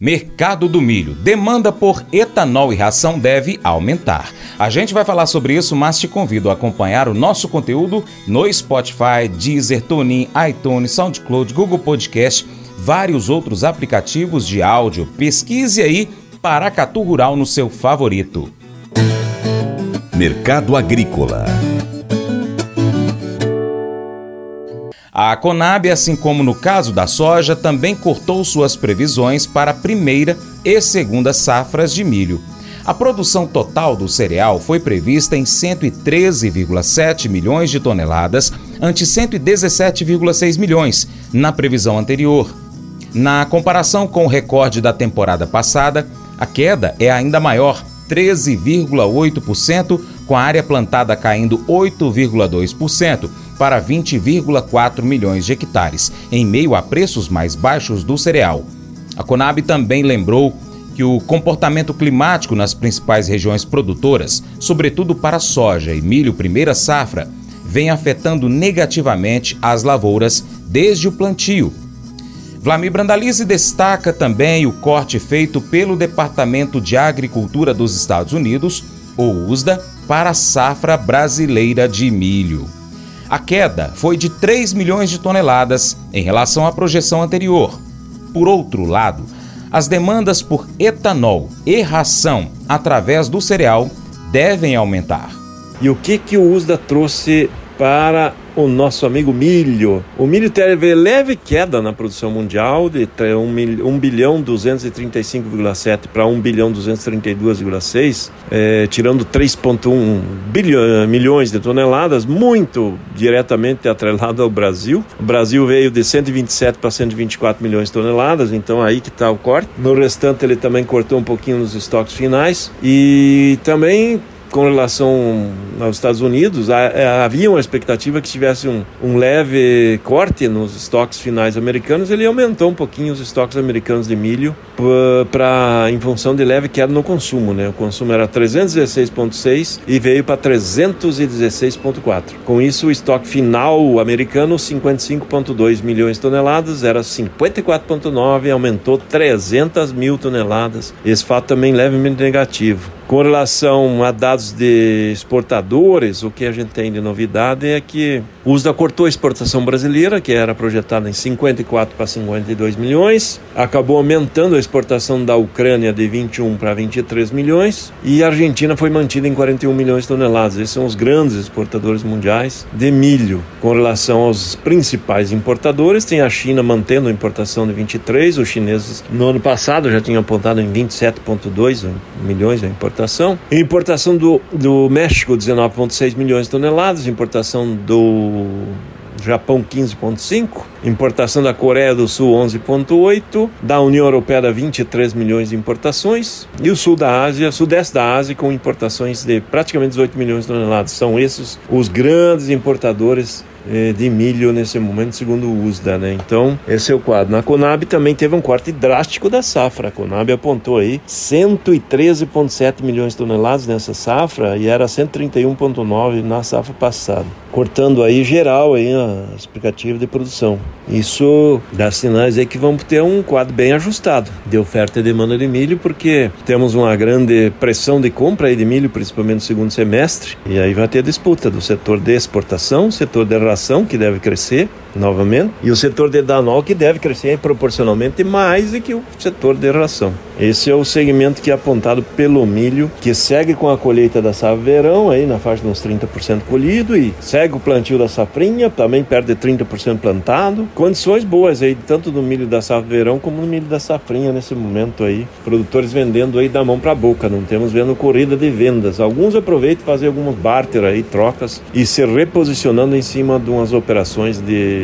Mercado do milho. Demanda por etanol e ração deve aumentar. A gente vai falar sobre isso, mas te convido a acompanhar o nosso conteúdo no Spotify, Deezer, TuneIn, iTunes, SoundCloud, Google Podcast, vários outros aplicativos de áudio. Pesquise aí Paracatu Rural no seu favorito. Mercado Agrícola A Conab, assim como no caso da soja, também cortou suas previsões para a primeira e segunda safras de milho. A produção total do cereal foi prevista em 113,7 milhões de toneladas, ante 117,6 milhões na previsão anterior. Na comparação com o recorde da temporada passada, a queda é ainda maior, 13,8%, com a área plantada caindo 8,2% para 20,4 milhões de hectares, em meio a preços mais baixos do cereal. A Conab também lembrou que o comportamento climático nas principais regiões produtoras, sobretudo para soja e milho primeira safra, vem afetando negativamente as lavouras desde o plantio. Vlamir Brandalize destaca também o corte feito pelo Departamento de Agricultura dos Estados Unidos, o USDA, para a safra brasileira de milho. A queda foi de 3 milhões de toneladas em relação à projeção anterior. Por outro lado, as demandas por etanol e ração através do cereal devem aumentar. E o que, que o USDA trouxe para o nosso amigo milho. O milho teve leve queda na produção mundial de 1 bilhão 235,7 para 1 bilhão 232,6, é, tirando 3,1 milhões de toneladas, muito diretamente atrelado ao Brasil. O Brasil veio de 127 para 124 milhões de toneladas, então aí que está o corte. No restante ele também cortou um pouquinho nos estoques finais e também com relação aos Estados Unidos, é, havia uma expectativa que tivesse um, um leve corte nos estoques finais americanos. Ele aumentou um pouquinho os estoques americanos de milho para em função de leve queda no consumo. Né? O consumo era 316,6 e veio para 316,4. Com isso, o estoque final americano, 55,2 milhões de toneladas, era 54,9 e aumentou 300 mil toneladas. Esse fato também levemente negativo. Com relação a dados de exportadores, o que a gente tem de novidade é que o USDA cortou a exportação brasileira, que era projetada em 54 para 52 milhões, acabou aumentando a exportação da Ucrânia de 21 para 23 milhões e a Argentina foi mantida em 41 milhões de toneladas. Esses são os grandes exportadores mundiais de milho. Com relação aos principais importadores, tem a China mantendo a importação de 23, os chineses no ano passado já tinham apontado em 27,2 milhões a importação importação. Do, do México, 19,6 milhões de toneladas. Importação do Japão 15,5, importação da Coreia do Sul 11,8, da União Europeia 23 milhões de importações e o sul da Ásia, sudeste da Ásia com importações de praticamente 18 milhões de toneladas. São esses os grandes importadores eh, de milho nesse momento, segundo o USDA, né? Então, esse é o quadro. Na Conab também teve um corte drástico da safra. A Conab apontou aí 113,7 milhões de toneladas nessa safra e era 131,9 na safra passada. Cortando aí geral aí a expectativa de produção. Isso dá sinais aí que vamos ter um quadro bem ajustado de oferta e demanda de milho, porque temos uma grande pressão de compra aí de milho, principalmente no segundo semestre, e aí vai ter disputa do setor de exportação, setor de que deve crescer novamente, e o setor de etanol que deve crescer proporcionalmente mais do que o setor de ração. Esse é o segmento que é apontado pelo milho, que segue com a colheita da safra verão, aí na faixa de uns 30% colhido, e segue o plantio da safrinha, também perde 30% plantado. Condições boas aí, tanto do milho da safra verão como no milho da safrinha nesse momento aí. Produtores vendendo aí da mão para a boca, não temos vendo corrida de vendas. Alguns aproveitam fazer alguns barter aí, trocas, e se reposicionando em cima de umas operações de,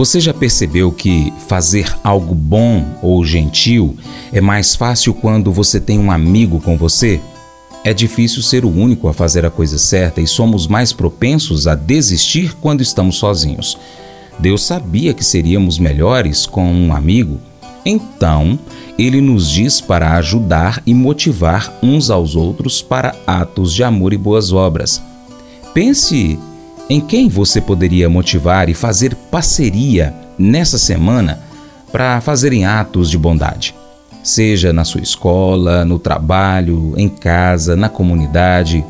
Você já percebeu que fazer algo bom ou gentil é mais fácil quando você tem um amigo com você? É difícil ser o único a fazer a coisa certa e somos mais propensos a desistir quando estamos sozinhos. Deus sabia que seríamos melhores com um amigo, então ele nos diz para ajudar e motivar uns aos outros para atos de amor e boas obras. Pense em quem você poderia motivar e fazer parceria nessa semana para fazerem atos de bondade? Seja na sua escola, no trabalho, em casa, na comunidade.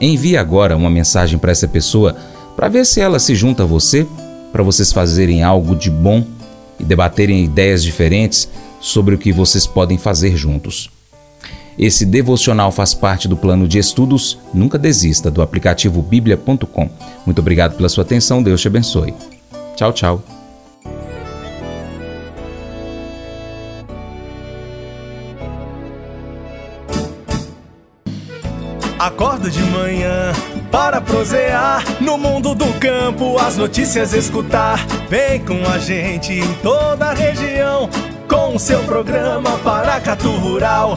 Envie agora uma mensagem para essa pessoa para ver se ela se junta a você para vocês fazerem algo de bom e debaterem ideias diferentes sobre o que vocês podem fazer juntos. Esse devocional faz parte do plano de estudos Nunca Desista do aplicativo bíblia.com. Muito obrigado pela sua atenção, Deus te abençoe. Tchau, tchau. Acordo de manhã para prosear no mundo do campo, as notícias escutar. Vem com a gente em toda a região com o seu programa Paracatu Rural.